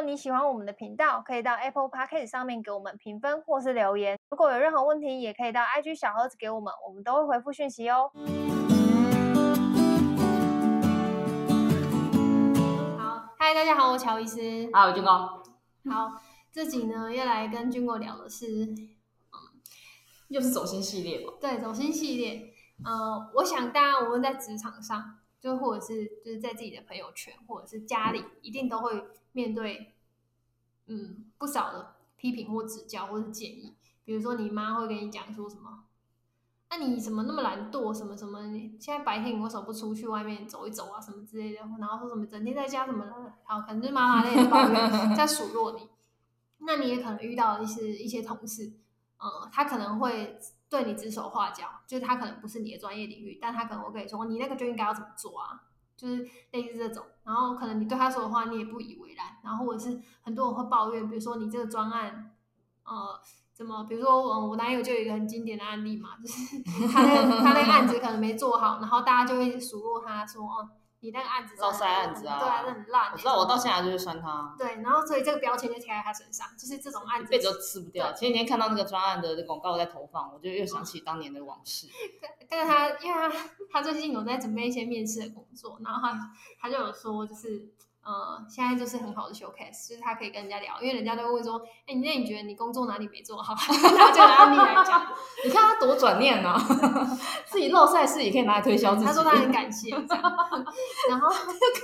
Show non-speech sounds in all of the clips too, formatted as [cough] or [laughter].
果你喜欢我们的频道，可以到 Apple Podcast 上面给我们评分或是留言。如果有任何问题，也可以到 IG 小盒子给我们，我们都会回复讯息哦。好，嗨，大家好，我是乔医师。好，军哥。好，这集呢要来跟军哥聊的是，嗯，又是走心系列吧？对，走心系列。呃，我想大家我们在职场上。就或者是就是在自己的朋友圈或者是家里，一定都会面对，嗯，不少的批评或指教或是建议。比如说你妈会跟你讲说什么，那、你怎么那么懒惰？什么什么？你现在白天你为什么不出去外面走一走啊？什么之类的，然后说什么整天在家什么的，好，可能是妈妈在抱怨，在数落你。那你也可能遇到一些一些同事，嗯，他可能会。对你指手画脚，就是他可能不是你的专业领域，但他可能会跟你说，你那个就应该要怎么做啊，就是类似这种。然后可能你对他说的话，你也不以为然。然后或者是很多人会抱怨，比如说你这个专案，呃，怎么，比如说我我男友就有一个很经典的案例嘛，就是 [laughs] 他那个他那个案子可能没做好，然后大家就会数落他说，哦。你那个案子，落塞案子啊，对啊，那很烂。我知道，我到现在就是酸他。对，然后所以这个标签就贴在他身上，就是这种案子，一辈子都吃不掉。前几天看到那个专案的广告在投放，我就又想起当年的往事。[laughs] 但是他因为他他最近有在准备一些面试的工作，然后他他就有说，就是。呃，现在就是很好的 showcase，就是他可以跟人家聊，因为人家都会问说，哎，那你觉得你工作哪里没做好？[laughs] 拿这个案例来讲，[laughs] 你看他多转念呢、啊，[laughs] 自己露赛事也可以拿来推销自己。他说他很感谢，然后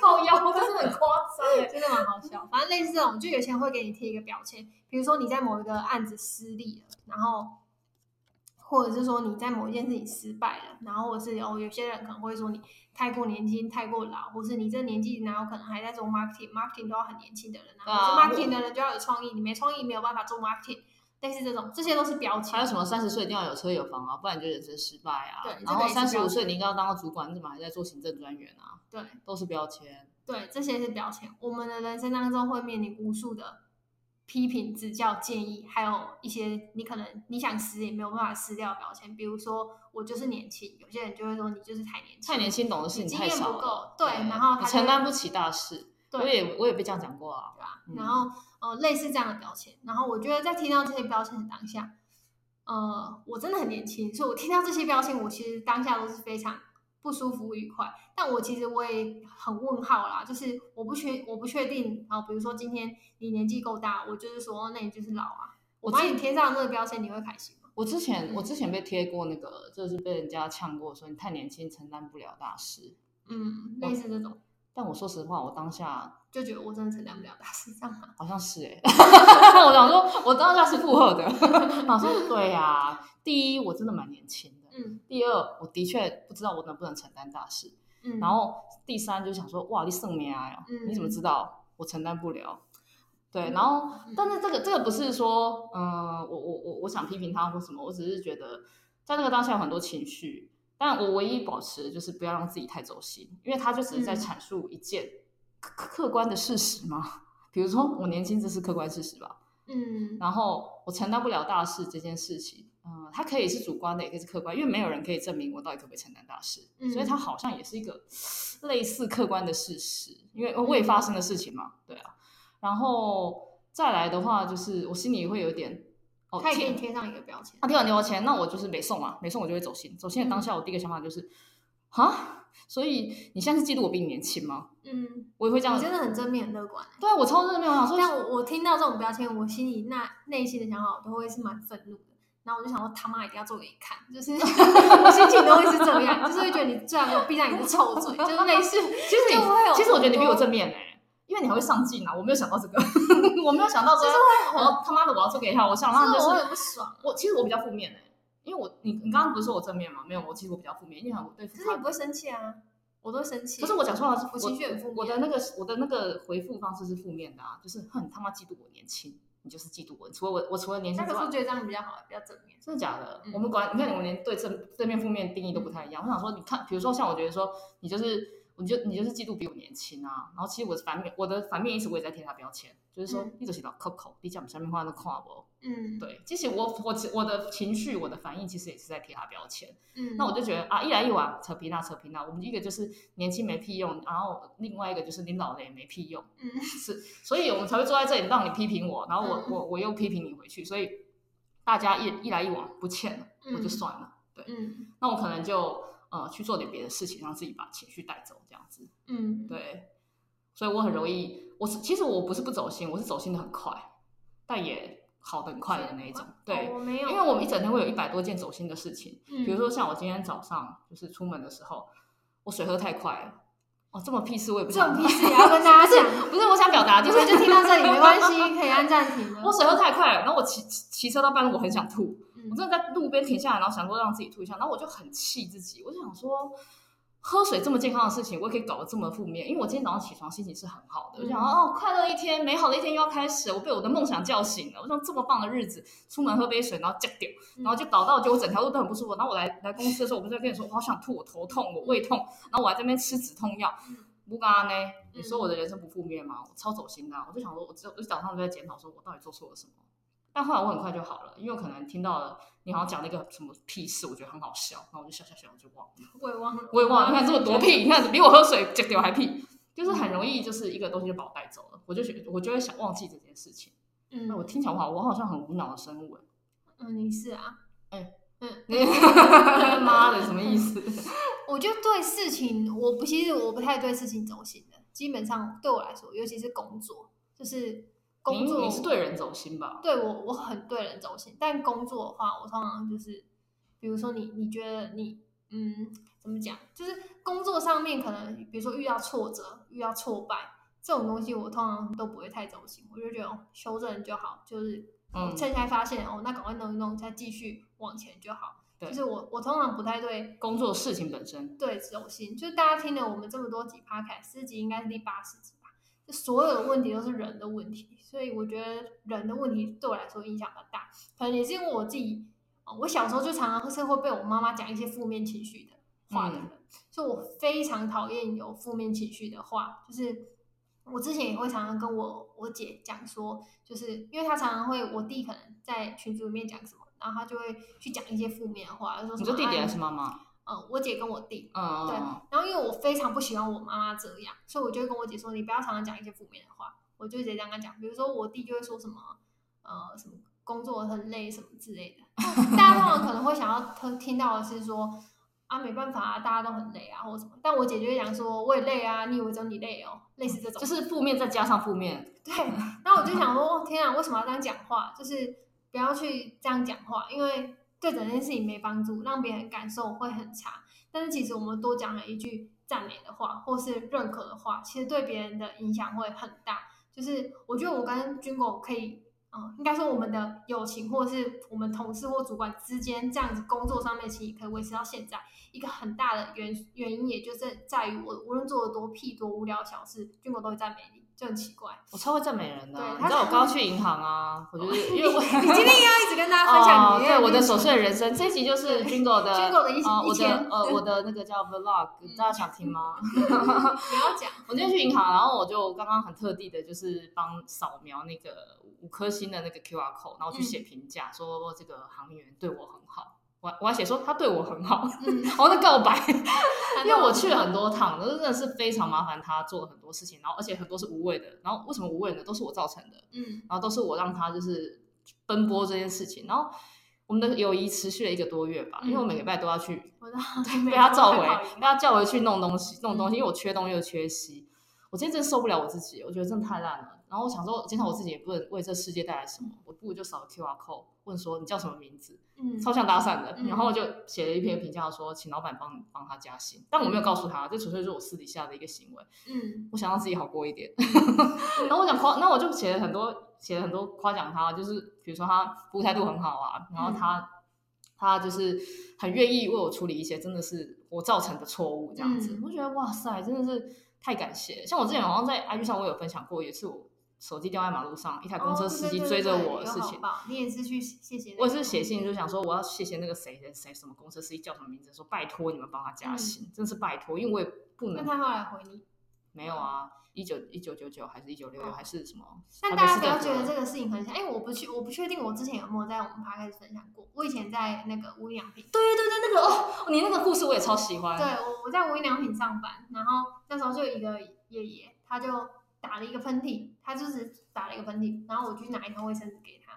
靠腰，真的很夸张，真的蛮好笑。反正类似这种，就有些人会给你贴一个标签，比如说你在某一个案子失利了，然后。或者是说你在某一件事情失败了，然后或者是哦，有些人可能会说你太过年轻、太过老，或是你这年纪哪有可能还在做 marketing？marketing 都要很年轻的人啊，啊做 marketing 的人就要有创意，你没创意没有办法做 marketing。类似这种，这些都是标签。还有什么三十岁一定要有车有房啊，不然就人生失败啊。对，然后三十五岁你应该要当个主管，你怎么还在做行政专员啊？对，都是标签。对，这些是标签。我们的人生当中会面临无数的。批评、指教、建议，还有一些你可能你想撕也没有办法撕掉的标签，比如说我就是年轻，有些人就会说你就是太年轻，太年轻懂的事情太少了，对，然后你承担不起大事。我也我也被这样讲过啊，对吧？嗯、然后呃，类似这样的标签，然后我觉得在听到这些标签的当下，呃，我真的很年轻，所以我听到这些标签，我其实当下都是非常。不舒服、愉快，但我其实我也很问号啦，就是我不确我不确定啊，比如说今天你年纪够大，我就是说那你就是老啊，我把你贴上那个标签，你会开心吗？我之前我之前被贴过那个，就是被人家呛过，说你太年轻，承担不了大事。嗯，类似这种。但我说实话，我当下就觉得我真的承担不了大事，这样吗？好像是哎、欸，[laughs] 我想说，我当下是附和的。[laughs] 我说对呀、啊，第一我真的蛮年轻的。嗯，第二，我的确不知道我能不能承担大事。嗯，然后第三就想说，哇，你圣命啊，你怎么知道我承担不了？对，然后，但是这个这个不是说，嗯、呃，我我我我想批评他或什么，我只是觉得在那个当下有很多情绪，但我唯一保持的就是不要让自己太走心，因为他就只是在阐述一件客客观的事实嘛。[laughs] 比如说我年轻，这是客观事实吧？嗯，然后我承担不了大事这件事情。嗯，它可以是主观的，也可以是客观，因为没有人可以证明我到底可不可以承担大事，嗯、所以它好像也是一个类似客观的事实，因为未发生的事情嘛，对啊。然后再来的话，就是我心里会有点，哦，他也给你贴上一个标签，他贴完标签，那我就是没送嘛，没送我就会走心。走心的当下，我第一个想法就是，啊，所以你现在是嫉妒我比你年轻吗？嗯，我也会这样，我真的很正面、很乐观。对啊，我超正面，我想说，但我我听到这种标签，我心里那内心的想法，我都会是蛮愤怒的。然后我就想说，他妈一定要做给你看，就是我心情都会是这样，就是会觉得你最好给我闭上你的臭嘴，就是类似。其实你，其实我觉得你比我正面哎、欸，因为你还会上进啊。我没有想到这个，[laughs] 我没有想到说，我他妈的我要做给他，我想让他就是。我也不爽。我其实我比较负面哎、欸，因为我你你刚刚不是说我正面吗？没有，我其实我比较负面，因为我对。可是你不会生气啊？我都会生气。不是我讲说话是我情绪很负面。我的那个我的那个回复方式是负面的啊，就是哼他妈嫉妒我年轻。你就是嫉妒我，除了我，我除了年轻之外，那个是觉得这样比较好，比较正面。真的假的？嗯、我们管你看，我们连对正正面、负面定义都不太一样。嗯、我想说，你看，比如说像我觉得说，你就是你就你就是嫉妒比我年轻啊。然后其实我的反面，我的反面意思我也在贴他标签，就是说你就是老抠抠，你讲下面话都看不。嗯，对，其实我我我的情绪，我的反应其实也是在贴他标签。嗯，那我就觉得啊，一来一往扯皮那扯皮那，我们一个就是年轻没屁用，然后另外一个就是你老了也没屁用。嗯，是，所以我们才会坐在这里让你批评我，然后我、嗯、我我又批评你回去，所以大家一一来一往不欠了，我就算了。对，嗯，那我可能就呃去做点别的事情，让自己把情绪带走，这样子。嗯，对，所以我很容易，我是其实我不是不走心，我是走心的很快，但也。好的很快的那一种，对，我没有，因为我们一整天会有一百多件走心的事情，嗯，比如说像我今天早上就是出门的时候，我水喝太快了，哦，这么屁事我也不想，这么屁事 [laughs] 也要跟大家讲，不是我想表达，就是就听到这里没关系，可以按暂停。[laughs] 我水喝太快了，然后我骑骑车到半路，我很想吐，嗯，我真的在路边停下来，然后想说让自己吐一下，然后我就很气自己，我就想说。喝水这么健康的事情，我也可以搞得这么负面。因为我今天早上起床心情是很好的，嗯、我想哦，快乐一天，美好的一天又要开始，我被我的梦想叫醒了。我想这么棒的日子，出门喝杯水，然后掉掉，然后就搞到就我整条路都很不舒服。然后我来来公司的时候，我不是在跟你说，我好想吐，我头痛，我胃痛，然后我还在那边吃止痛药。不干呢？你说我的人生不负面吗？我超走心的，我就想说，我只我早上就在检讨，说我到底做错了什么。但后来我很快就好了，因为我可能听到了你好像讲那个什么屁事，我觉得很好笑，然后我就笑笑笑，我就忘了。我也忘了，我也忘了。你看这么多屁，你看比我喝水这屌还屁，就是很容易就是一个东西就把我带走了，我就觉我就会想忘记这件事情。嗯，那我听起来我好，我好像很无脑的生物。嗯，你是啊？哎、欸，嗯，[laughs] 妈的，什么意思？我就对事情，我不其实我不太对事情走心的，基本上对我来说，尤其是工作，就是。工作，你是对人走心吧？对我，我很对人走心。但工作的话，我通常就是，比如说你，你觉得你，嗯，怎么讲？就是工作上面可能，比如说遇到挫折、遇到挫败这种东西，我通常都不会太走心。我就觉得哦修正就好，就是趁现在发现、嗯、哦，那赶快弄一弄，再继续往前就好。对，就是我，我通常不太对工作事情本身对走心。就是大家听了我们这么多集 Podcast，四集应该是第八十集吧。所有的问题都是人的问题，所以我觉得人的问题对我来说影响很大。可能也是因为我自己，我小时候就常常是会被我妈妈讲一些负面情绪的话的人，嗯、所以我非常讨厌有负面情绪的话。就是我之前也会常常跟我我姐讲说，就是因为她常常会我弟可能在群组里面讲什么，然后她就会去讲一些负面的话，就说什么，你说弟弟还是妈妈？嗯，我姐跟我弟，嗯，对，然后因为我非常不喜欢我妈妈这样，所以我就会跟我姐说，你不要常常讲一些负面的话。我就直接这样跟他讲，比如说我弟就会说什么，呃，什么工作很累什么之类的。[laughs] 大家通常可能会想要听听到的是说，啊，没办法啊，大家都很累啊，或什么。但我姐就会讲说，我也累啊，你以为只有你累哦？类似这种，就是负面再加上负面。对，那我就想说，哦，天啊，为什么要这样讲话？就是不要去这样讲话，因为。对整件事情没帮助，让别人感受会很差。但是其实我们多讲了一句赞美的话，或是认可的话，其实对别人的影响会很大。就是我觉得我跟军狗可以，嗯，应该说我们的友情，或者是我们同事或主管之间这样子工作上面，其实可以维持到现在。一个很大的原原因，也就是在于我无论做的多屁多无聊小事，军狗都会赞美你。就很奇怪，我超会赞美人的。你知道我刚刚去银行啊，我觉得因为我 [laughs] 你今天要一直跟大家分享，对我的琐碎人生。这一集就是 Jingle 的 Jingle 的一我的呃我的那个叫 Vlog，[laughs] 大家想听吗？[laughs] 不要讲。我今天去银行，然后我就刚刚很特地的，就是帮扫描那个五颗星的那个 QR code，然后去写评价，说这个行员对我很好。我我还写说他对我很好，嗯、[laughs] 然后在告白，因为我去了很多趟，真的是非常麻烦他做了很多事情，然后而且很多是无谓的，然后为什么无谓呢？都是我造成的，嗯，然后都是我让他就是奔波这件事情，然后我们的友谊持续了一个多月吧，嗯、因为我每个礼拜都要去，[laughs] 被他召回，被他叫回去弄东西，弄东西，因为我缺东又缺西，我今天真的受不了我自己，我觉得真的太烂了。然后我想说，经常我自己也不能为这世界带来什么，我不如就扫个 QR code，问说你叫什么名字，嗯，超像搭讪的。嗯、然后我就写了一篇评价说，请老板帮帮他加薪，但我没有告诉他，这纯粹是我私底下的一个行为。嗯，我想让自己好过一点。然后我想夸，那我就写了很多，写了很多夸奖他，就是比如说他服务态度很好啊，然后他、嗯、他就是很愿意为我处理一些真的是我造成的错误这样子。嗯、我觉得哇塞，真的是太感谢。像我之前好像在 IG 上我有分享过，也是我。手机掉在马路上，一台公车司机追着我的事情，你也是去谢谢？我也是写信就想说，我要谢谢那个谁谁谁什么公车司机叫什么名字，说拜托你们帮他加薪，嗯、真是拜托，因为我也不能。那他后来回你？没有啊，一九一九九九还是一九六六还是什么？但大家不要觉得这个事情很像，哎，我不去，我不确定我之前有没有在我们 podcast 分享过。我以前在那个无印良品，对对对对，那个哦，你那个故事我也超喜欢。对，我我在无印良品上班，然后那时候就有一个爷爷，他就打了一个喷嚏，他就是打了一个喷嚏，然后我去拿一条卫生纸给他，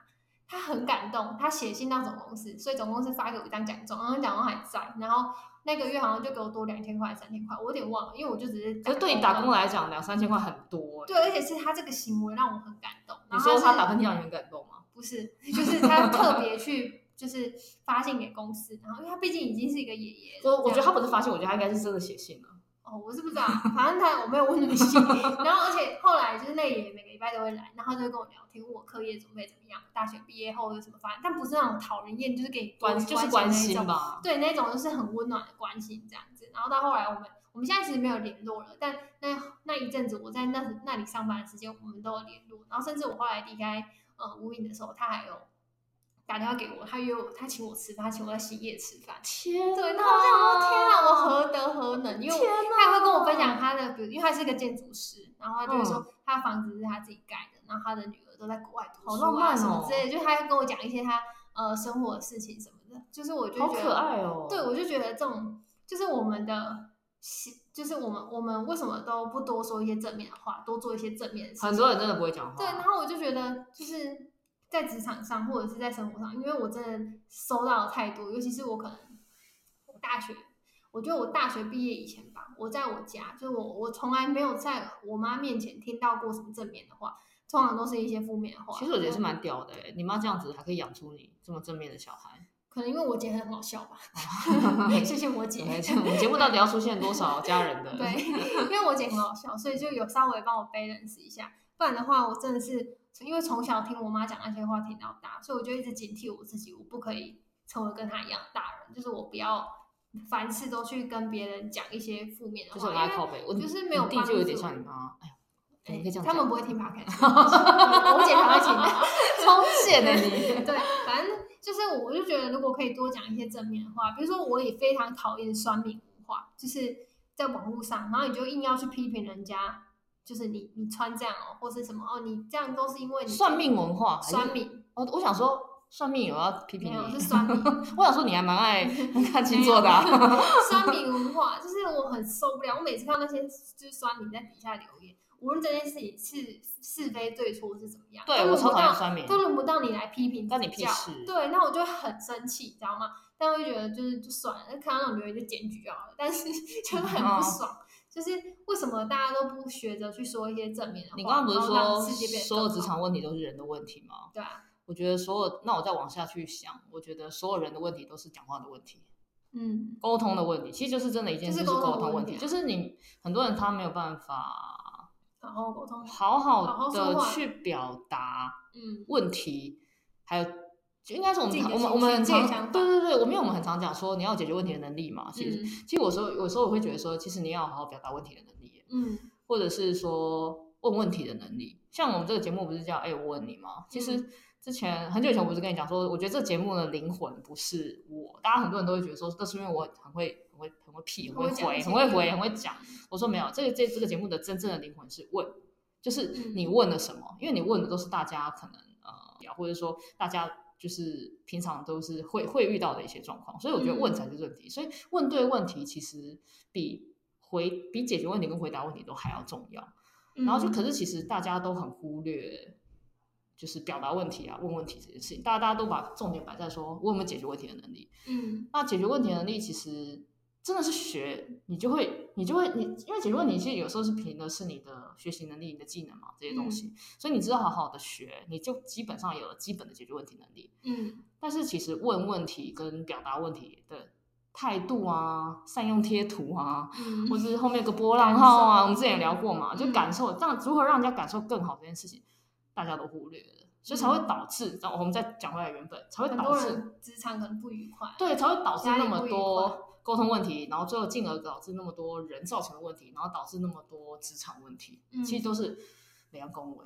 他很感动，他写信到总公司，所以总公司发给我一张奖状，然后奖状还在，然后。那个月好像就给我多两千块、三千块，我有点忘了，因为我就只是。可是对你打工来讲，两三千块很多。对，而且是他这个行为让我很感动。你说他打喷嚏让你很感动吗？不是，就是他特别去就是发信给公司，然后因为他毕竟已经是一个爷爷。我我觉得他不是发信，我觉得他应该是真的写信了。哦，我是不知道，反正他我没有问你信。[laughs] 然后而且后来就是那爷爷每个礼拜都会来，然后就会跟我聊天，问我课业准备怎么样，大学毕业后有什么发展，但不是那种讨人厌，就是给你关就是关心吧。对，那种就是很温暖的关心这样子。然后到后来我们我们现在其实没有联络了，但那那一阵子我在那那里上班的时间，我们都有联络。然后甚至我后来离开呃无影的时候，他还有。打电话给我，他约我，他请我吃饭，他请我在新叶吃饭。天，对，那我想说，天啊，我何德何能？因为他也会跟我分享他的，比如，因为他是一个建筑师，然后他就会说，他的房子是他自己盖的，然后他的女儿都在国外读书啊什么之类的，就他跟我讲一些他呃生活的事情什么的，就是我就觉得，好可爱哦。对，我就觉得这种就是我们的，就是我们我们为什么都不多说一些正面的话，多做一些正面的事情？很多人真的不会讲话。对，然后我就觉得就是。在职场上，或者是在生活上，因为我真的收到了太多，尤其是我可能我大学，我觉得我大学毕业以前吧，我在我家，就是我我从来没有在我妈面前听到过什么正面的话，通常都是一些负面的话。其实我觉得是蛮屌的，欸，你妈这样子还可以养出你这么正面的小孩，可能因为我姐很好笑吧。[laughs] 谢谢我姐。我们节目到底要出现多少家人的？对，因为我姐很好笑，所以就有稍微帮我 balance 一下，不然的话，我真的是。因为从小听我妈讲那些话听到大，所以我就一直警惕我自己，我不可以成为跟她一样大人，就是我不要凡事都去跟别人讲一些负面的话。就是拉靠北，我就是没有帮助。弟就有点像你妈，哎呀，可以这样。他们不会听 [laughs] podcast [laughs] 我姐才会听的，[laughs] 超贱的你。对，反正就是我就觉得如果可以多讲一些正面的话，比如说我也非常讨厌酸民文化，就是在网络上，然后你就硬要去批评人家。就是你，你穿这样哦，或是什么哦，你这样都是因为你算命文化，算命。我我想说，算命我要批评你，是算命。我想说，[laughs] 你还蛮爱 [laughs] 看星座的。[laughs] 算命文化就是我很受不了，我每次看那些就是酸民在底下留言，无论这件事情是是非对错是怎么样，对我超讨厌酸民，都轮不到你来批评，关你屁事。对，那我就很生气，你知道吗？但我就觉得就是就算了，看到那种留言就检举就好了，但是就很不爽。嗯就是为什么大家都不学着去说一些正面的话？你刚刚不是说所有职场问题都是人的问题吗？对啊，我觉得所有，那我再往下去想，我觉得所有人的问题都是讲话的问题，嗯，沟通的问题，其实就是真的一件事，是沟通问题，就是你很多人他没有办法好好沟通，好好的去表达嗯问题，还有。应该是我们我们我们很常对对对，我们因为我们很常讲说你要解决问题的能力嘛。其实、嗯、其实有时候有时候我会觉得说，其实你要好好表达问题的能力，嗯，或者是说问问题的能力。像我们这个节目不是叫哎我问你吗？其实之前很久以前我不是跟你讲说，我觉得这个节目的灵魂不是我。大家很多人都会觉得说，这是因为我很会很会很会屁，很会回，很会回，很会讲。我说没有，这个这这个节目的真正的灵魂是问，就是你问了什么？因为你问的都是大家可能呃，或者说大家。就是平常都是会会遇到的一些状况，所以我觉得问才是问题。嗯、所以问对问题其实比回比解决问题跟回答问题都还要重要。嗯、然后就可是其实大家都很忽略，就是表达问题啊、问问题这件事情。大家大家都把重点摆在说我有没有解决问题的能力。嗯，那解决问题的能力其实。真的是学，你就会，你就会，你因为解决问题其实有时候是凭的是你的学习能力、你的技能嘛，这些东西。嗯、所以你知道好好的学，你就基本上有了基本的解决问题能力。嗯。但是其实问问题跟表达问题的态度啊，善用贴图啊，嗯、或者是后面有个波浪号啊，我们之前也聊过嘛，就感受，嗯、这样如何让人家感受更好这件事情，大家都忽略了，所以才会导致，然后、嗯、我们再讲回来原本才会导致职场可能不愉快，对，才会导致那么多。沟通问题，然后最后进而导致那么多人造成的问题，然后导致那么多职场问题，嗯、其实都是两恭维。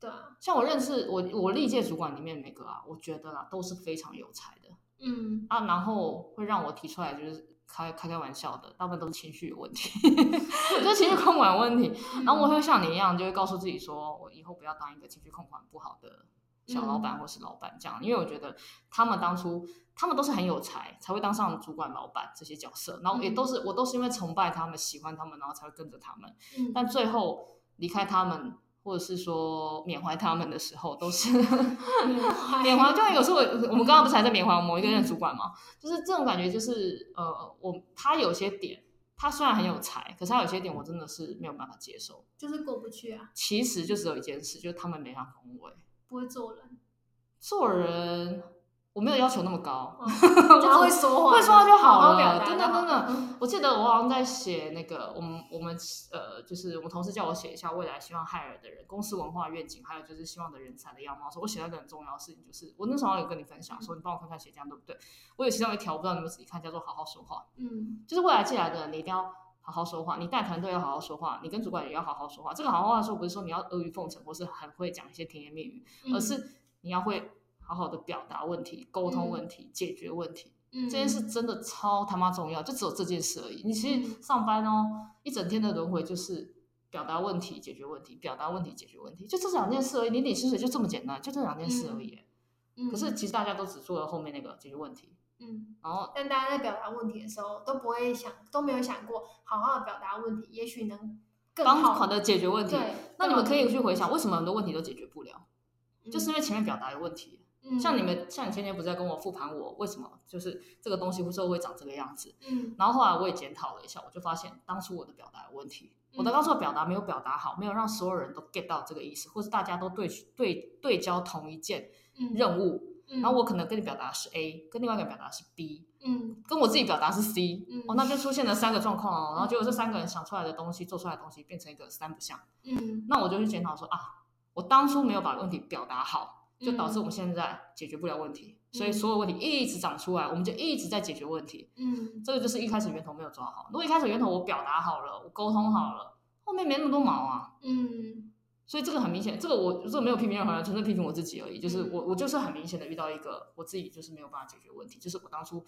对啊，像我认识我我历届主管里面每个啊，我觉得啦都是非常有才的。嗯啊，然后会让我提出来就是开开开玩笑的，大部分都是情绪有问题，[laughs] 就是情绪控管问题。然后我会像你一样，就会告诉自己说，我以后不要当一个情绪控管不好的小老板或是老板这样，因为我觉得他们当初他们都是很有才，才会当上主管、老板这些角色。然后也都是我都是因为崇拜他们、喜欢他们，然后才会跟着他们。但最后离开他们。或者是说缅怀他们的时候，都是缅怀。[laughs] 就有时候我们刚刚不是还在缅怀某一个任主管吗？就是这种感觉，就是呃，我他有些点，他虽然很有才，可是他有些点我真的是没有办法接受，就是过不去啊。其实就只有一件事，就是他们没上岗位，不会做人，做人。我没有要求那么高，[laughs] 只要会说话，会说话就好了。真的真的，我记得我好像在写那个，我们我们呃，就是我们同事叫我写一下未来希望海尔的人公司文化愿景，还有就是希望的人才的样貌。说我写了一个很重要的事情，就是我那时候有跟你分享，说你帮我看看写这样对不对？我有其中一条，我不知道你们仔细看，叫做好好说话。嗯，就是未来进来的人，你一定要好好说话，你带团队要好好说话，你跟主管也要好好说话。这个好好话说，不是说你要阿谀奉承，或是很会讲一些甜言蜜语，而是你要会。好好的表达问题、沟通问题、嗯、解决问题，嗯、这件事真的超他妈重要，就只有这件事而已。你其实上班哦，嗯、一整天的轮回就是表达问题、解决问题、表达问题、解决问题，就这两件事而已。你点薪水就这么简单，就这两件事而已。嗯、可是其实大家都只做了后面那个解决问题，嗯，然后但大家在表达问题的时候都不会想，都没有想过好好的表达问题，也许能更好的解决问题。对，那你们可以去回想，为什么很多问题都解决不了？嗯、就是因为前面表达有问题。嗯像你们，像你前天不是在跟我复盘我为什么就是这个东西之后会长这个样子？嗯，然后后来我也检讨了一下，我就发现当初我的表达有问题，我的当初的表达没有表达好，没有让所有人都 get 到这个意思，或是大家都对对对焦同一件任务，然后我可能跟你表达是 A，跟另外一个表达是 B，嗯，跟我自己表达是 C，哦，那就出现了三个状况哦，然后结果这三个人想出来的东西，做出来的东西变成一个三不像，嗯，那我就去检讨说啊，我当初没有把问题表达好。就导致我们现在解决不了问题，嗯、所以所有问题一直长出来，我们就一直在解决问题。嗯，这个就是一开始源头没有抓好。如果一开始源头我表达好了，我沟通好了，后面没那么多毛啊。嗯，所以这个很明显，这个我这个没有批评任何人，纯粹批评我自己而已。就是我我就是很明显的遇到一个我自己就是没有办法解决问题，就是我当初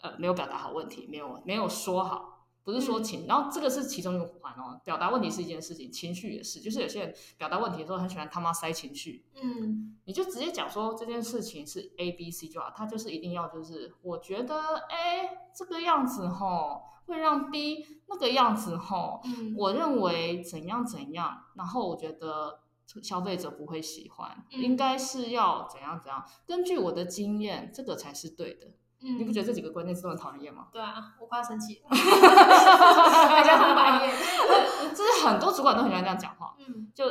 呃没有表达好问题，没有没有说好。不是说情，然后这个是其中一个环哦。表达问题是一件事情，情绪也是。就是有些人表达问题的时候很喜欢他妈塞情绪，嗯，你就直接讲说这件事情是 A B C 就好，他就是一定要就是我觉得 A 这个样子吼会让 B 那个样子吼，嗯，我认为怎样怎样，然后我觉得消费者不会喜欢，应该是要怎样怎样，根据我的经验，这个才是对的。嗯，你不觉得这几个关键词都很讨人厌吗？对啊，我快要生气了，大家很白眼。[laughs] 就是很多主管都很喜欢这样讲话，嗯，就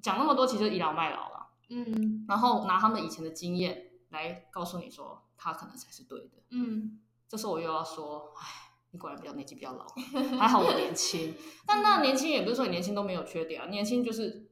讲那么多，其实倚老卖老了，嗯，然后拿他们以前的经验来告诉你说他可能才是对的，嗯，这时候我又要说，哎，你果然比较年纪比较老，还好我年轻，但那年轻也不是说你年轻都没有缺点啊，年轻就是。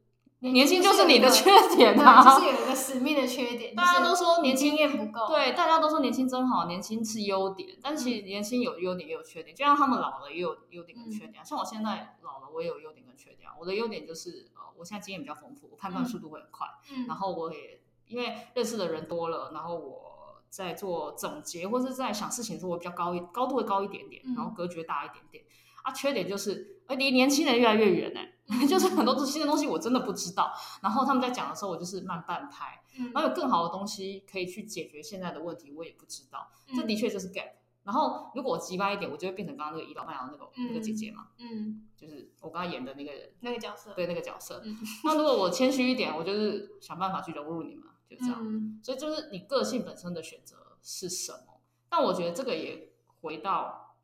年轻就是你的缺点啊，就是有一个使命的缺点。大家都说年轻经验不够，对，大家都说年轻真好，年轻是优点。但其实年轻有优点也有缺点，就像他们老了也有优点跟缺点。像我现在老了，我也有优点跟缺点。我的优点就是呃，我现在经验比较丰富，我判断速度会很快。嗯，然后我也因为认识的人多了，然后我在做总结或是在想事情的时候，我比较高一高度会高一点点，然后格局大一点点。啊，缺点就是哎，离年轻人越来越远呢。[laughs] 就是很多新的东西我真的不知道，然后他们在讲的时候，我就是慢半拍，然后有更好的东西可以去解决现在的问题，我也不知道，这的确就是 gap。然后如果我急掰一点，我就会变成刚刚那个倚老卖老那个那个姐姐嘛，嗯，就是我刚刚演的那个人那个角色，对那个角色。那如果我谦虚一点，我就是想办法去融入你们，就这样。所以就是你个性本身的选择是什么？但我觉得这个也回到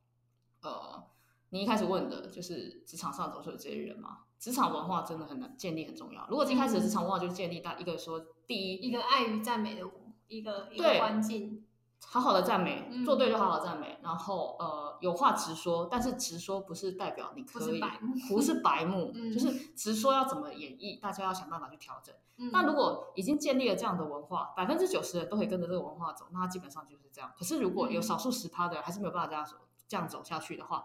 呃，你一开始问的就是职场上总是有这些人嘛。职场文化真的很难建立，很重要。如果一开始的职场文化就建立到一个说，第一一个爱与赞美的一个一个环境，好好的赞美，做对就好好赞美，然后呃有话直说，但是直说不是代表你可以，不是白目，就是直说要怎么演绎，大家要想办法去调整。那如果已经建立了这样的文化，百分之九十人都可以跟着这个文化走，那基本上就是这样。可是如果有少数十趴的人还是没有办法这样走，这样走下去的话，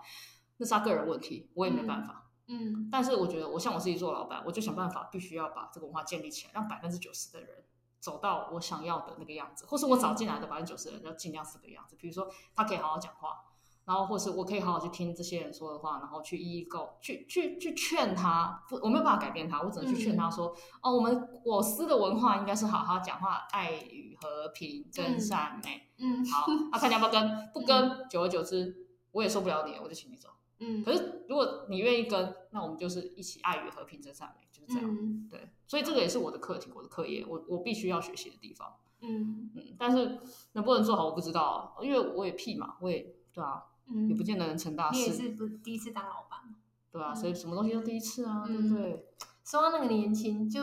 那是他个人问题，我也没办法。嗯，但是我觉得，我像我自己做老板，我就想办法，必须要把这个文化建立起来，让百分之九十的人走到我想要的那个样子，或是我找进来的百分之九十的人要尽量是这个样子。比如说，他可以好好讲话，然后或是我可以好好去听这些人说的话，然后去一一够去去去劝他，不，我没有办法改变他，我只能去劝他说，嗯、哦，我们我司的文化应该是好好讲话，爱与和平，真善美。嗯，好，那、啊、看你要不要跟，不跟，[laughs] 嗯、久而久之，我也受不了你，我就请你走。嗯，可是如果你愿意跟，那我们就是一起爱与和平，真善美，就是这样。嗯、对，所以这个也是我的课题，我的课业，我我必须要学习的地方。嗯嗯，但是能不能做好，我不知道，因为我也屁嘛，我也对啊。嗯，也不见得能成大事。你也是不第一次当老板，对啊，所以什么东西都第一次啊，对不对？说到那个年轻，就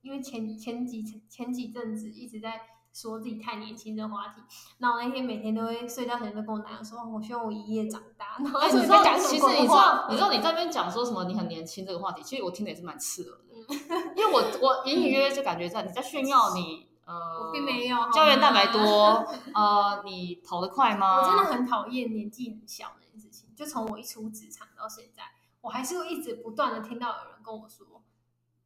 因为前前几前几阵子一直在说自己太年轻这个话题，那我那天每天都会睡觉前都跟我男友说，我希望我一夜长大。然后你知道，其实你知道，你知道你在那边讲说什么你很年轻这个话题，其实我听的也是蛮刺耳的，[laughs] 因为我我隐隐约约就感觉在你在炫耀你。呃，我并没有胶原蛋白多。呃，你跑得快吗？[laughs] 我真的很讨厌年纪很小的这件事情。就从我一出职场到现在，我还是会一直不断的听到有人跟我说，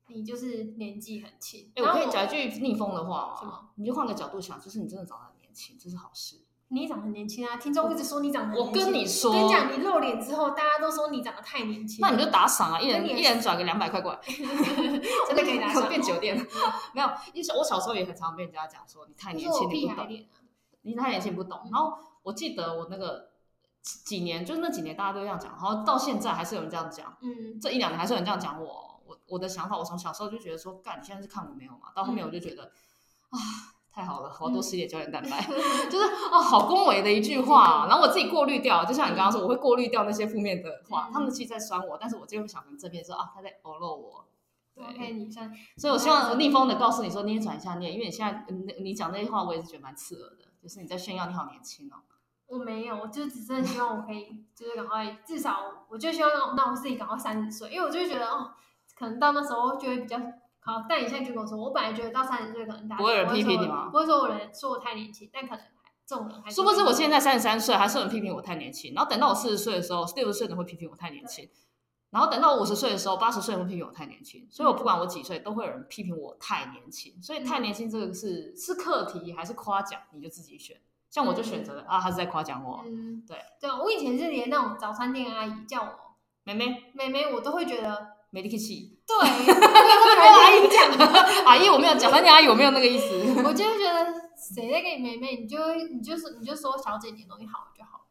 你就是年纪很轻。哎、欸，我可以讲一句逆风的话吗？吗你就换个角度想，就是你真的长得很年轻，这是好事。你长得很年轻啊！听众一直说你长得很年轻。我跟你说，我跟你讲，你露脸之后，大家都说你长得太年轻。那你就打赏啊！一人一人转个两百块过来，[laughs] 真的可以打赏。[laughs] 变酒店没有，因为我小时候也很常被人家讲说你太年轻，你不懂。你太年轻不懂。然后我记得我那个几年，就是那几年大家都这样讲，然后到现在还是有人这样讲。嗯，这一两年还是有人这样讲我。我我的想法，我从小时候就觉得说，干，你现在是看我没有嘛？到后面我就觉得啊。太好了，我要多吃一点胶原蛋白，嗯、[laughs] 就是哦，好恭维的一句话，然后我自己过滤掉，就像你刚刚说，我会过滤掉那些负面的话，嗯、他们其实在酸我，但是我就会想成正面说啊，他在欧漏我。对，OK，你算，所以我希望逆风的告诉你说，你也转一下念，因为你现在你讲那些话，我也是觉得蛮刺耳的，就是你在炫耀你好年轻哦。我没有，我就只是希望我可以，就是赶快，至少我就希望让我自己赶快三十岁，因为我就觉得哦，可能到那时候就会比较。好，但你现在就跟我说，我本来觉得到三十岁可能大家不会有人批评你吗？不会说我人说我太年轻，但可能这种人还是。殊不知我现在三十三岁，还是有人批评我太年轻。然后等到我四十岁的时候，六十岁的人会批评我太年轻。然后等到我五十岁的时候，八十岁人会批评我太年轻。所以我不管我几岁，都会有人批评我太年轻。所以太年轻这个是是课题还是夸奖，你就自己选。像我就选择了啊，他是在夸奖我。嗯，对对，我以前是连那种早餐店阿姨叫我妹妹妹妹，我都会觉得。没力气，对，没有阿姨讲，[laughs] 阿姨我没有讲，反正阿姨我没有那个意思。我就会觉得谁在跟你妹妹，你就你就是你就说小姐，你的东西好就好。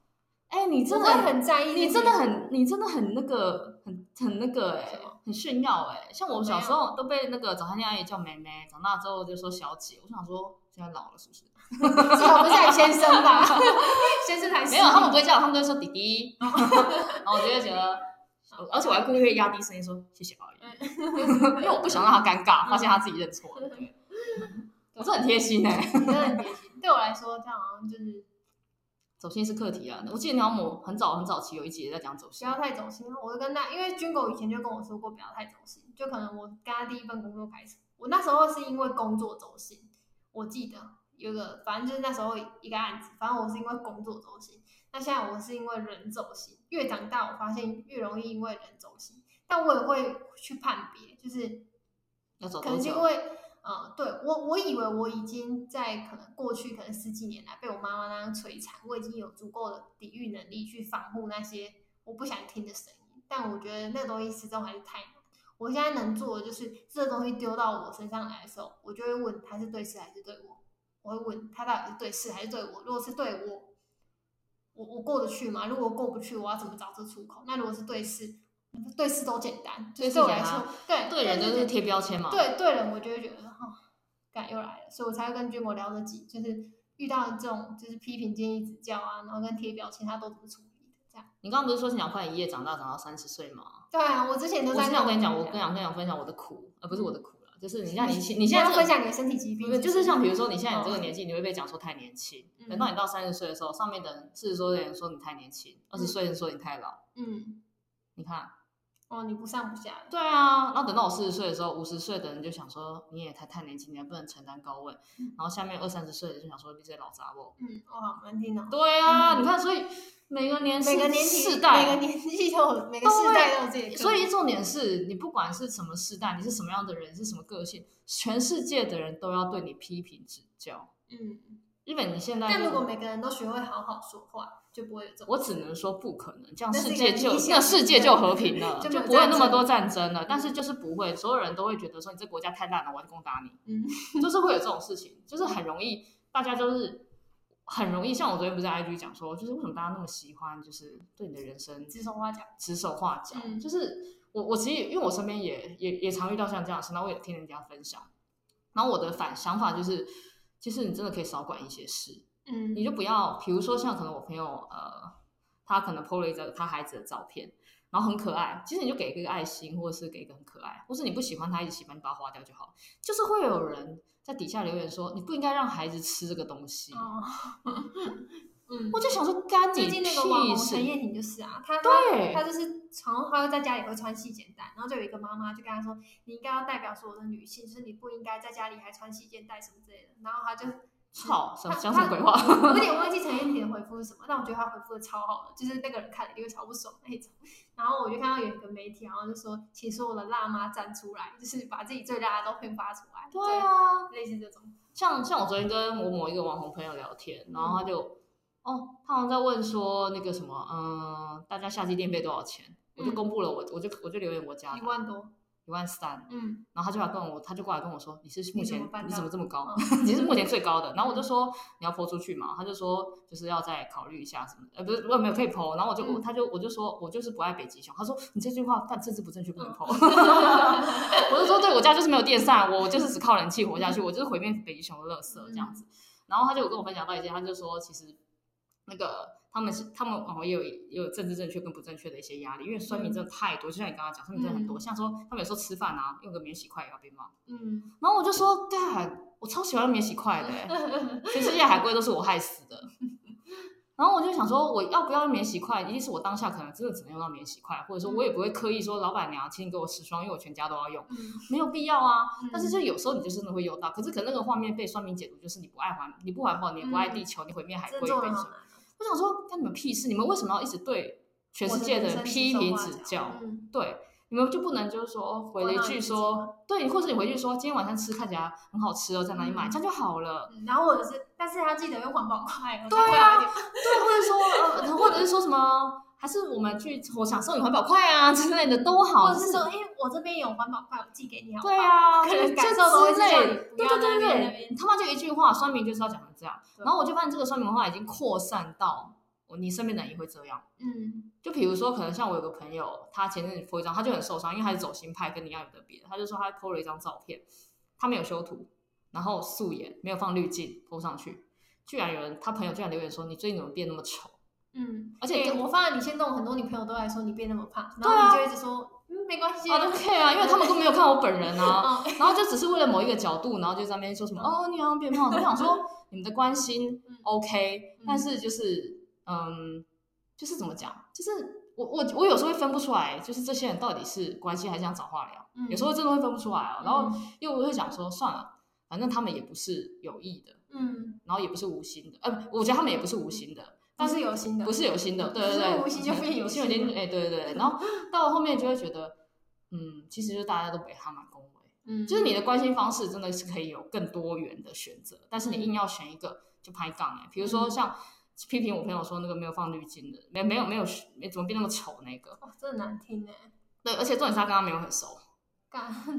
哎，你真的很在意，你真的很你真的很那个很很那个哎，很炫耀哎。像我小时候都被那个早餐店阿姨叫妹妹，长大之后就说小姐。我想说现在老了是不是？至少不是喊先生吧？[laughs] 先生还是没有，他们不会叫，他们都会说弟弟。[laughs] 然后我就会觉得。而且我还故意会压低声音说谢谢阿姨，[laughs] 因为我不想让他尴尬，发现他自己认错了。我是很贴心哎，真的很贴心。对我来说，这样好像就是走心是课题啊。我记得鸟母很早很早期有一集在讲走心，不要太走心。我就跟他，因为军狗以前就跟我说过不要太走心，就可能我跟他第一份工作开始，我那时候是因为工作走心。我记得有个，反正就是那时候一个案子，反正我是因为工作走心。那现在我是因为人走心，越长大我发现越容易因为人走心，但我也会去判别，就是可能是因为呃，对我我以为我已经在可能过去可能十几年来被我妈妈那样摧残，我已经有足够的抵御能力去防护那些我不想听的声音，但我觉得那东西始终还是太难。我现在能做的就是这东西丢到我身上来的时候，我就会问他是对事还是对我，我会问他到底是对事还是对我，如果是对我。我我过得去吗？如果过不去，我要怎么找这出口？那如果是对事，对事都简单，对我来说，对对人就是贴标签嘛。对对人，我就会觉得哈，感又来了，所以我才会跟君博聊得几，就是遇到这种就是批评、建议、指教啊，然后跟贴标签，他都怎么处理的？这样。你刚刚不是说你想快一夜长大，长到三十岁吗？对啊，我之前都在。我跟你讲，我跟你讲，跟你讲分享我的苦，而不是我的苦。就是你像你现你现在分享你的身体疾病，就是像比如说你现在你这个年纪，你会被讲说太年轻。等到你到三十岁的时候，上面的人四十多的人说你太年轻，二十岁的人说你太老。嗯，你看，哦，你不上不下。对啊，然后等到我四十岁的时候，五十岁的人就想说你也太太年轻，你还不能承担高位。然后下面二三十岁的就想说你这老杂货。嗯，哇，难听哦。对啊，你看，所以。每个年每个年世代，每个年纪都每个世代都有自己。所以重点是你不管是什么世代，你是什么样的人，是什么个性，全世界的人都要对你批评指教。嗯，日本你现在，但如果每个人都学会好好说话，就不会有这种。我只能说不可能，这样世界就那世界就和平了，就不会那么多战争了。但是就是不会，所有人都会觉得说你这国家太烂了，我要攻打你。嗯，[laughs] 就是会有这种事情，就是很容易，大家就是很容易。像我昨天不是在 IG 讲说，就是为什么大家那么喜欢，就是对你的人生指手画脚，指手画脚。就是我我其实因为我身边也也也常遇到像这样的事，那我也听人家分享，然后我的反想法就是，其实你真的可以少管一些事。嗯，你就不要，比如说像可能我朋友，呃，他可能 po 了一张他孩子的照片，然后很可爱，其实你就给一个爱心，或者是给一个很可爱，或是你不喜欢他一直喜欢，你把它划掉就好。就是会有人在底下留言说，你不应该让孩子吃这个东西。哦、[laughs] 嗯，我就想说，干你。最近那个网红陈燕婷就是啊，她对她就是常他会在家里会穿细肩带，然后就有一个妈妈就跟她说，你应该要代表所有的女性，就是你不应该在家里还穿细肩带什么之类的，然后她就。[laughs] 好，讲什么鬼话？我有点 [laughs] 忘记陈燕婷的回复是什么，但我觉得她回复的超好的，就是那个人看了就会超不爽那种。然后我就看到有一个媒体，然后就说，请所有的辣妈站出来，就是把自己最辣的都喷发出来。对啊，类似这种。像像我昨天跟我某一个网红朋友聊天，然后他就，嗯、哦，他好像在问说那个什么，嗯，大家夏季电费多少钱？嗯、我就公布了我，我就我就留言我家一万多。一万三，嗯，然后他就来跟我，他就过来跟我说，你是目前你怎，么这么高？嗯、[laughs] 你是目前最高的。然后我就说你要 po 出去嘛，他就说就是要再考虑一下什么，呃，不是，我也没有可以 po。然后我就，嗯、他就我就说我就是不爱北极熊。他说你这句话犯政治不正确，不能。嗯、[laughs] [laughs] 我就说对，我家就是没有电扇，我就是只靠冷气活下去，我就是毁灭北极熊的乐色这样子。嗯、然后他就有跟我分享到一件，他就说其实那个。他们是他们哦，也有也有政治正确跟不正确的一些压力，因为酸民真的太多，嗯、就像你刚刚讲，酸民真的很多。嗯、像说他们有时候吃饭啊，用个免洗筷也要被骂。嗯，然后我就说，干，我超喜欢免洗筷的，全世界海龟都是我害死的。然后我就想说，我要不要用免洗筷？一定是我当下可能真的只能用到免洗筷，或者说我也不会刻意说老板娘，请你给我十双，因为我全家都要用，嗯、没有必要啊。嗯、但是就有时候你就真的会用到，可是可能那个画面被酸民解读就是你不爱环，你不环保，你也不爱地球，嗯、你毁灭海龟，为什么？我想说，关你们屁事！你们为什么要一直对全世界的人批评指教？嗯、对，你们就不能就是说回了一句说，对，或者你回去说，今天晚上吃看起来很好吃哦，在哪里买？嗯、这样就好了。然后或者是，但是他记得用环保筷。对啊，对，或者说呃，或者是说什么？还是我们去，我想送你环保筷啊 [laughs] 之类的都好。或者是说，哎，我这边有环保筷，我寄给你好。对啊，可能感受都会这样。对对对对，他妈就一句话，酸民就是要讲成这样。然后我就发现这个酸民文化已经扩散到你身边的人也会这样。嗯，就比如说，可能像我有个朋友，他前阵子 po 一张，他就很受伤，因为他是走心派，跟你一样有的别的。他就说他 po 了一张照片，他没有修图，然后素颜，没有放滤镜 po 上去，居然有人他朋友居然留言说：“你最近怎么变那么丑？”嗯，而且我发现你先动，很多女朋友都来说你变那么胖，然后你就一直说嗯没关系啊，OK 啊，因为他们都没有看我本人啊，[laughs] 然后就只是为了某一个角度，然后就在那边说什么哦你好像变胖，我想说 [laughs] 你们的关心 OK，但是就是嗯就是怎么讲，就是我我我有时候会分不出来，就是这些人到底是关心还是想找话聊，有时候真的会分不出来哦，然后因为我会想说算了，反正他们也不是有意的，嗯，然后也不是无心的，呃，我觉得他们也不是无心的。不是有心的，不是有心的，对对对，无心就变有 [laughs] 心，有心哎，对对对，然后到了后面就会觉得，嗯，其实就大家都被他们恭维，嗯，就是你的关心方式真的是可以有更多元的选择，但是你硬要选一个就拍杠哎，比如说像批评我朋友说那个没有放滤镜的，没没有没有没怎么变那么丑那个，哦，真的难听哎，对，而且重点是他跟他没有很熟，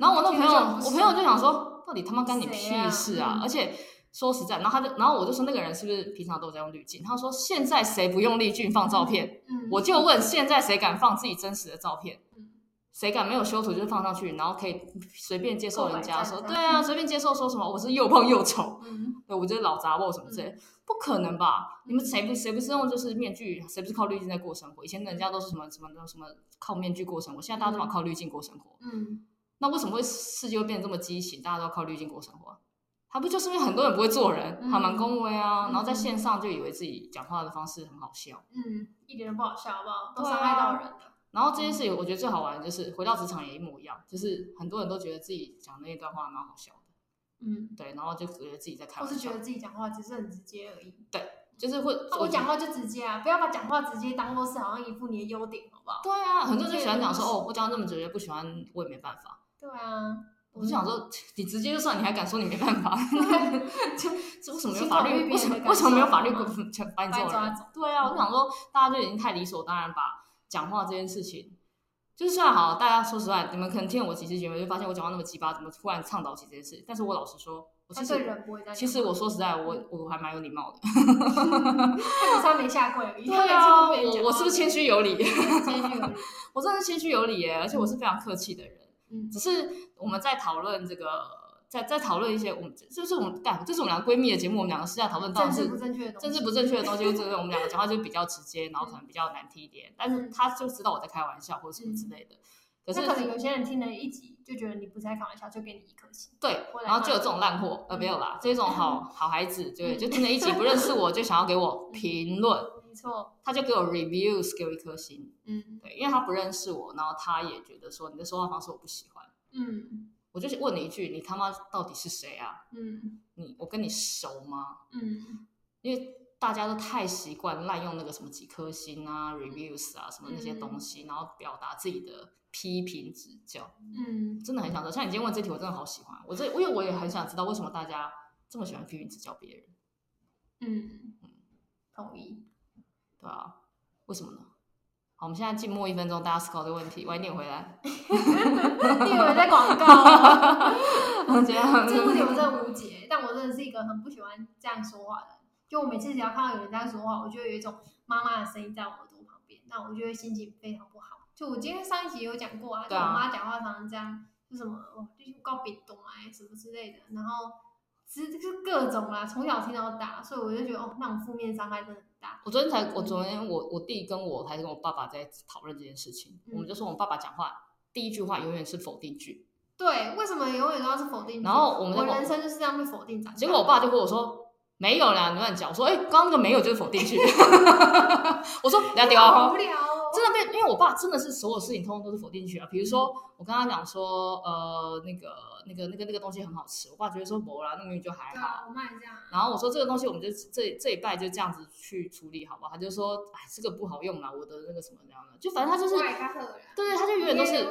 然后我那 [laughs] 个朋友，我朋友就想说，到底他妈干你屁事啊，而且。说实在，然后他就，然后我就说那个人是不是平常都在用滤镜？他说现在谁不用滤镜放照片？嗯，我就问现在谁敢放自己真实的照片？嗯，谁敢没有修图就放上去，然后可以随便接受人家说，对啊，随便接受说什么我是又胖又丑，嗯，对，我就是老杂货什么之类，不可能吧？你们谁不谁不是用就是面具？谁不是靠滤镜在过生活？以前人家都是什么什么什么靠面具过生活，现在大家都靠滤镜过生活。嗯，那为什么会世界会变得这么畸形？大家都要靠滤镜过生活？他不就是因为很多人不会做人，还蛮恭维啊，然后在线上就以为自己讲话的方式很好笑，嗯，一点都不好笑，好不好？都伤害到人了。然后这件事情，我觉得最好玩的就是回到职场也一模一样，就是很多人都觉得自己讲那一段话蛮好笑的，嗯，对，然后就觉得自己在开玩笑，或是觉得自己讲话只是很直接而已，对，就是会我讲话就直接啊，不要把讲话直接当做是好像一副你的优点，好不好？对啊，很多人就喜欢讲说哦，我讲这么直接，不喜欢我也没办法，对啊。我就想说，你直接就算，你还敢说你没办法？就这为什么没有法律？为什么为什么没有法律把你抓走？对啊，我就想说，大家就已经太理所当然把讲话这件事情，就是算好。大家说实话，你们可能听了我几期节目，就发现我讲话那么鸡巴，怎么突然倡导起这件事？但是我老实说，我其实其实我说实在，我我还蛮有礼貌的。[laughs] 他没下跪。[laughs] 对啊，我我是不是谦虚有礼？[laughs] 谦虚我真的是谦虚有礼耶，而且我是非常客气的人。嗯，只是我们在讨论这个，在在讨论一些我们就是我们干，这是我们两个闺蜜的节目，我们两个私下讨论，政治不正确的东西，政治不正确的东西，就是我们两个讲话就比较直接，然后可能比较难听一点，但是他就知道我在开玩笑或者什么之类的。可是可能有些人听了一集就觉得你不是在开玩笑，就给你一颗星。对，然后就有这种烂货，呃，没有啦，这种好好孩子，对，就听了一集不认识我就想要给我评论。错，他就给我 reviews，给我一颗星。嗯，对，因为他不认识我，然后他也觉得说你的说话方式我不喜欢。嗯，我就问你一句，你他妈到底是谁啊？嗯，你我跟你熟吗？嗯，因为大家都太习惯滥用那个什么几颗星啊，reviews 啊，什么那些东西，然后表达自己的批评指教。嗯，真的很想知道，像你今天问这题，我真的好喜欢。我这因为我也很想知道为什么大家这么喜欢批评指教别人。嗯嗯，同意。对啊，为什么呢？好，我们现在静默一分钟，大家思考这个问题。晚一点回来。[laughs] 你以为在广告？[laughs] 这个问题我真的无解，但我真的是一个很不喜欢这样说话的。就我每次只要看到有人这样说话，我就有一种妈妈的声音在我耳朵旁边，那我就会心情非常不好。就我今天上一集有讲过啊，就我妈讲话常常这样，就什么哦，就是告别懂哎什么之类的，然后。其实就是各种啦，从小听到大，所以我就觉得哦，那种负面伤害真的很大。我昨天才，我昨天我我弟跟我还是跟我爸爸在讨论这件事情，嗯、我们就说我们爸爸讲话第一句话永远是否定句。对，为什么永远都要是否定句？然后我们的我人生就是这样被否定长。结果我爸就跟我说没有啦，你乱讲。我说哎，刚刚那个没有就是否定句。[laughs] 我说不要丢啊，无聊。真的被，因为我爸真的是所有事情通通都是否定去啊。比如说，我跟他讲说，呃，那个、那个、那个、那个东西很好吃，我爸觉得说没啦，那明明就还好。我妈也这样。然后我说这个东西我们就这这一拜就这样子去处理，好不好？他就说，哎，这个不好用啦，我的那个什么那样的，就反正他就是，对对，他就永远都是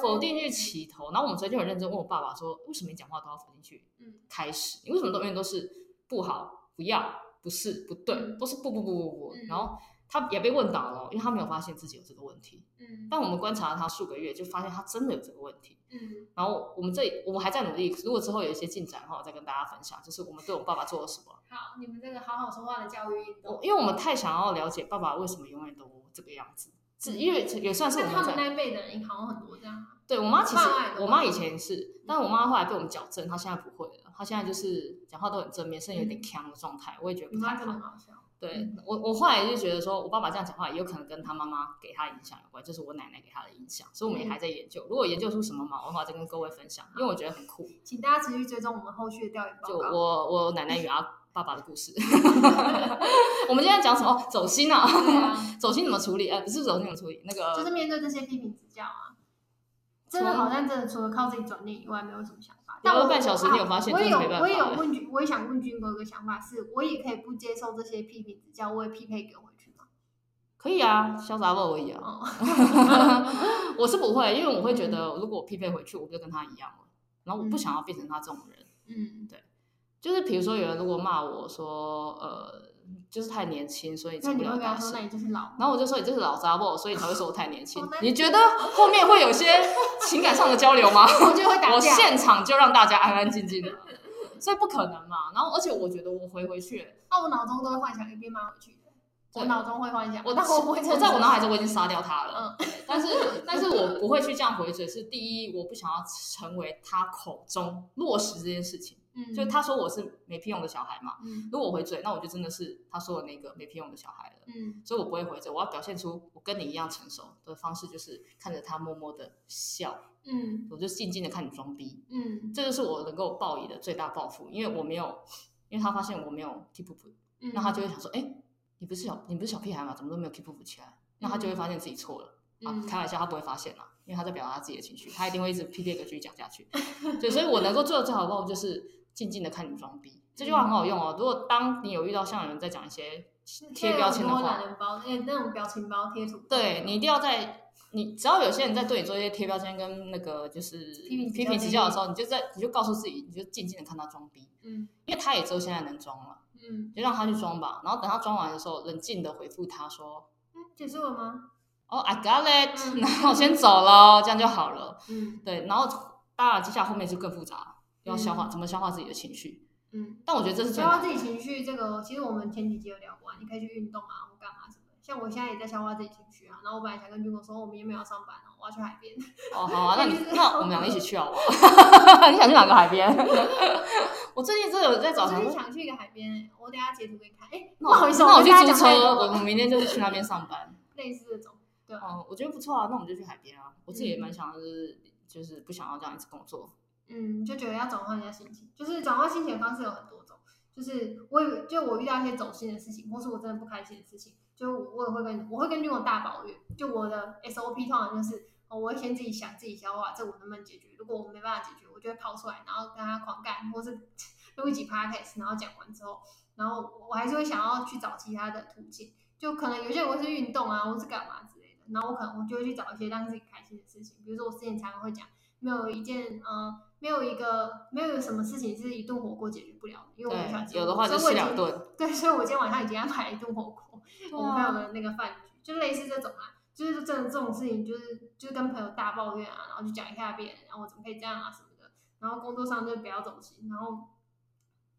否定句起头。然后我们昨天就很认真问我爸爸说，为什么你讲话都要否定去？嗯，开始，你为什么都永远都是不好、不要、不是、不对，都是不不不不不，然后。他也被问倒了，因为他没有发现自己有这个问题。嗯，但我们观察了他数个月，就发现他真的有这个问题。嗯，然后我们这我们还在努力，如果之后有一些进展的话，我再跟大家分享，就是我们对我爸爸做了什么。好，你们这个好好说话的教育运动。因为我们太想要了解爸爸为什么永远都这个样子，是因为也算是我们在。他们那一辈的人好像很多这样。对，我妈其实，我妈以前是，但我妈后来被我们矫正，她现在不会了，她现在就是讲话都很正面，甚至有点腔的状态，我也觉得不太好。对我，我后来就觉得说，我爸爸这样讲话也有可能跟他妈妈给他影响有关，就是我奶奶给他的影响，所以我们也还在研究。如果研究出什么毛的话，再跟各位分享，因为我觉得很酷。请大家持续追踪我们后续的调研报告。就我我奶奶与阿 [laughs] 爸爸的故事。[laughs] 我们今天讲什么？走心啊？走心怎么处理？呃，不是走心怎么处理？那个就是面对这些批评指教啊，真的好像真的除了靠自己转念以外，没有什么想法。聊了半小时，你有发现？我也有，我也有问君，我也想问君哥一个想法是，我也可以不接受这些批评指教，我也匹配给回去吗？可以啊，潇洒不而已啊。[laughs] 我是不会，因为我会觉得，如果我匹配回去，我就跟他一样了。然后我不想要变成他这种人。嗯，对。就是比如说，有人如果骂我说，呃。就是太年轻，所以成不了大事。然后我就说你就是老杂货，所以才会说我太年轻。你觉得后面会有些情感上的交流吗？[laughs] 我就会打架。我现场就让大家安安静静的，所以不可能嘛。然后而且我觉得我回回去，那我脑中都会幻想一边骂回去。我脑中会幻想，我我我在我脑海中我已经杀掉他了。嗯，但是但是我不会去这样回嘴。是第一，我不想要成为他口中落实这件事情。嗯，就他说我是没屁用的小孩嘛。嗯，如果我回嘴，那我就真的是他说的那个没屁用的小孩了。嗯，所以我不会回嘴，我要表现出我跟你一样成熟的方式，就是看着他默默的笑。嗯，我就静静的看你装逼。嗯，这就是我能够报以的最大报复，因为我没有，因为他发现我没有 keep up，那他就会想说，哎，你不是小你不是小屁孩吗？怎么都没有 keep up 起来？那他就会发现自己错了。啊，开玩笑，他不会发现啦，因为他在表达他自己的情绪，他一定会一直批评个继续讲下去。对，所以我能够做的最好的报复就是。静静的看你装逼，这句话很好用哦。如果当你有遇到像有人在讲一些贴标签的话，包，那种表情包贴图，对，你一定要在你只要有些人在对你做一些贴标签跟那个就是批评指教的时候，你就在你就告诉自己，你就静静的看他装逼，嗯，因为他也只有现在能装了，嗯，就让他去装吧，然后等他装完的时候，冷静的回复他说，嗯，结束了吗？哦、oh,，I got it，、嗯、[laughs] 然后我先走了，这样就好了，嗯，对，然后当然接下来后面就更复杂，要消化、嗯、怎么消化自己的情绪，嗯，但我觉得这是消化自己情绪这个，其实我们前几集有聊过，你可以去运动啊，或干嘛什么。像我现在也在消化自己情绪啊，然后我本来想跟军哥说，我明天没有上班哦，我要去海边。哦，好啊，那你 [laughs] 那我们两个一起去好不好？[laughs] 你想去哪个海边？[laughs] 我最近真的有在找。最近想去一个海边，我等下截图给你看。哎，不好意思，那我去租车，我们明天就是去那边上班。类似这种，对。哦，我觉得不错啊，那我们就去海边啊。我自己也蛮想的，就是就是不想要这样一直工作。嗯，就觉得要转换一下心情，就是转换心情的方式有很多种，就是我有就我遇到一些走心的事情，或是我真的不开心的事情。就我也会跟我会跟军哥大抱怨，就我的 SOP 通常就是，我会先自己想自己消化，这我能不能解决？如果我没办法解决，我就会跑出来，然后跟他狂干，或是 [laughs] 录一集 podcast，然后讲完之后，然后我还是会想要去找其他的途径，就可能有些人会是运动啊，或是干嘛之类的，然后我可能我就会去找一些让自己开心的事情，比如说我之前常常会讲，没有一件嗯。没有一个没有什么事情是一顿火锅解决不了的，因为我很喜欢吃。有的话就吃两顿。对，所以我今天晚上已经安排一顿火锅，我们朋友的那个饭局，就类似这种啊，就是真的这种事情，就是就是跟朋友大抱怨啊，然后就讲一下别人，然后我怎么可以这样啊什么的，然后工作上就不要走心，然后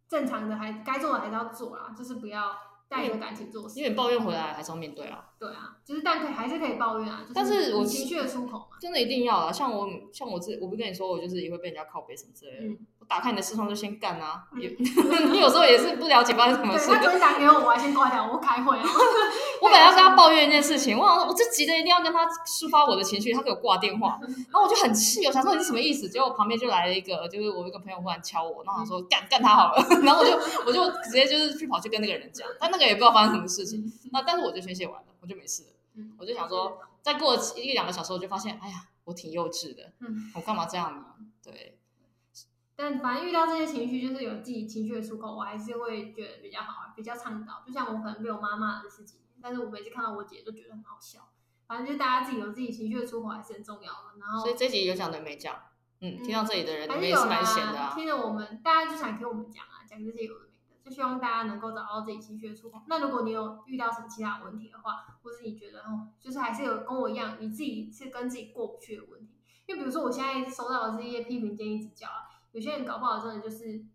正常的还该做的还是要做啊，就是不要。带着感情做事，因为抱怨回来还是要面对啊。对啊，就是但可以还是可以抱怨啊。但是我情绪的出口嘛，真的一定要啊。像我像我自我不跟你说，我就是也会被人家靠背什么之类的。嗯打开你的视窗就先干啊！[laughs] 你有时候也是不了解发生什么事。他昨天打给我，我还先挂掉，我开会啊。[laughs] 我本来要跟他抱怨一件事情，我我就急着一定要跟他抒发我的情绪，他给我挂电话，[laughs] 然后我就很气，我想说你什么意思？结果旁边就来了一个，就是我一个朋友忽然敲我，然后我说干干他好了，然后我就我就直接就是去跑去跟那个人讲，但那个也不知道发生什么事情。那但是我就宣泄完了，我就没事了。我就想说，再过一两个小时，我就发现，哎呀，我挺幼稚的，我干嘛这样呢？对。但反正遇到这些情绪，就是有自己情绪的出口，我还是会觉得比较好，比较倡导。就像我可能被我妈骂了十几年，但是我每次看到我姐都觉得很好笑。反正就大家自己有自己情绪的出口，还是很重要的。然后，所以这集有讲的没讲？嗯，听到这里的人，还是有蛮闲的啊。听着我们，大家就想听我们讲啊，讲这些有的没的，就希望大家能够找到自己情绪的出口。那如果你有遇到什么其他问题的话，或是你觉得哦，就是还是有跟我一样，你自己是跟自己过不去的问题。因为比如说我现在收到的是一些批评、建议、指教啊。有些人搞不好真的就是，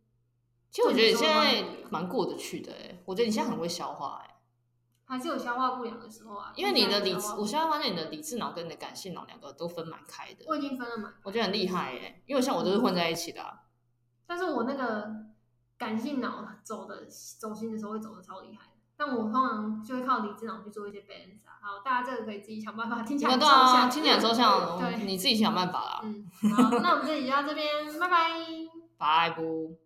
其实我觉得你现在蛮过得去的哎，我觉得你现在很会消化哎，还是有消化不良的时候啊。因为你的理智，我现在发现你的理智脑跟你的感性脑两个都分蛮开的。我已经分了蛮，我觉得很厉害哎，因为像我都是混在一起的。但是我那个感性脑走的走心的时候会走的超厉害，但我通常就会靠理智脑去做一些 balance 啊。好，大家这个可以自己想办法，听起来很抽象，听起来很抽象，对，你自己想办法啦。嗯，好，那我们这里就到这边，拜拜。拜不。